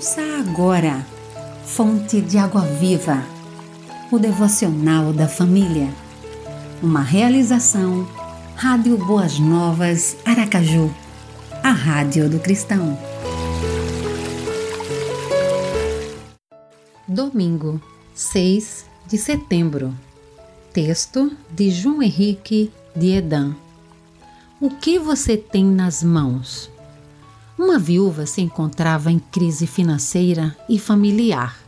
Ouça agora, Fonte de Água Viva, o devocional da família. Uma realização, Rádio Boas Novas, Aracaju, a Rádio do Cristão. Domingo, 6 de setembro. Texto de João Henrique de Edan. O que você tem nas mãos? Uma viúva se encontrava em crise financeira e familiar.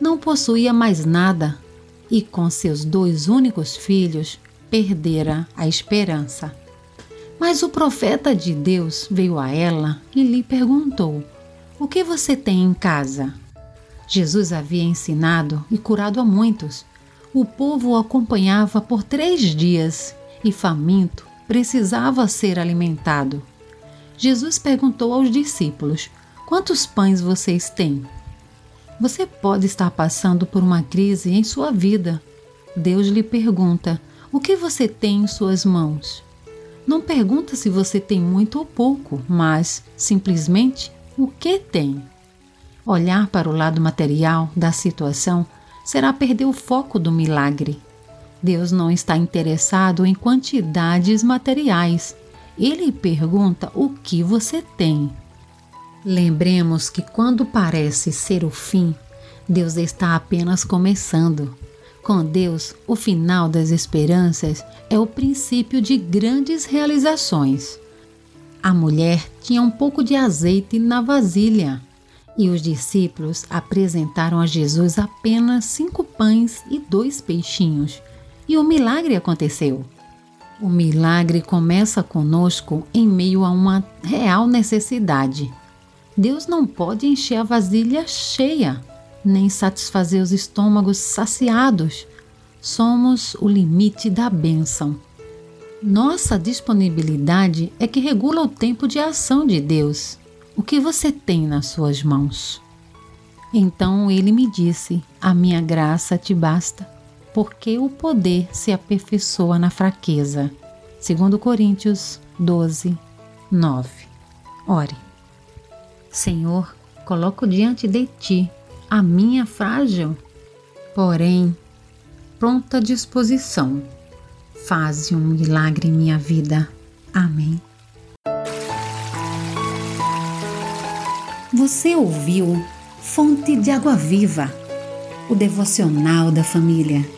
Não possuía mais nada e, com seus dois únicos filhos, perdera a esperança. Mas o profeta de Deus veio a ela e lhe perguntou: O que você tem em casa? Jesus havia ensinado e curado a muitos. O povo o acompanhava por três dias e, faminto, precisava ser alimentado. Jesus perguntou aos discípulos: Quantos pães vocês têm? Você pode estar passando por uma crise em sua vida. Deus lhe pergunta: O que você tem em suas mãos? Não pergunta se você tem muito ou pouco, mas simplesmente o que tem. Olhar para o lado material da situação será perder o foco do milagre. Deus não está interessado em quantidades materiais, ele pergunta o que você tem. Lembremos que quando parece ser o fim, Deus está apenas começando. Com Deus, o final das esperanças é o princípio de grandes realizações. A mulher tinha um pouco de azeite na vasilha e os discípulos apresentaram a Jesus apenas cinco pães e dois peixinhos, e o milagre aconteceu. O milagre começa conosco em meio a uma real necessidade. Deus não pode encher a vasilha cheia, nem satisfazer os estômagos saciados. Somos o limite da bênção. Nossa disponibilidade é que regula o tempo de ação de Deus. O que você tem nas suas mãos? Então ele me disse: A minha graça te basta porque o poder se aperfeiçoa na fraqueza. Segundo Coríntios 12, 9. Ore. Senhor, coloco diante de ti a minha frágil, porém pronta disposição. Faze um milagre em minha vida. Amém. Você ouviu Fonte de Água Viva, o devocional da família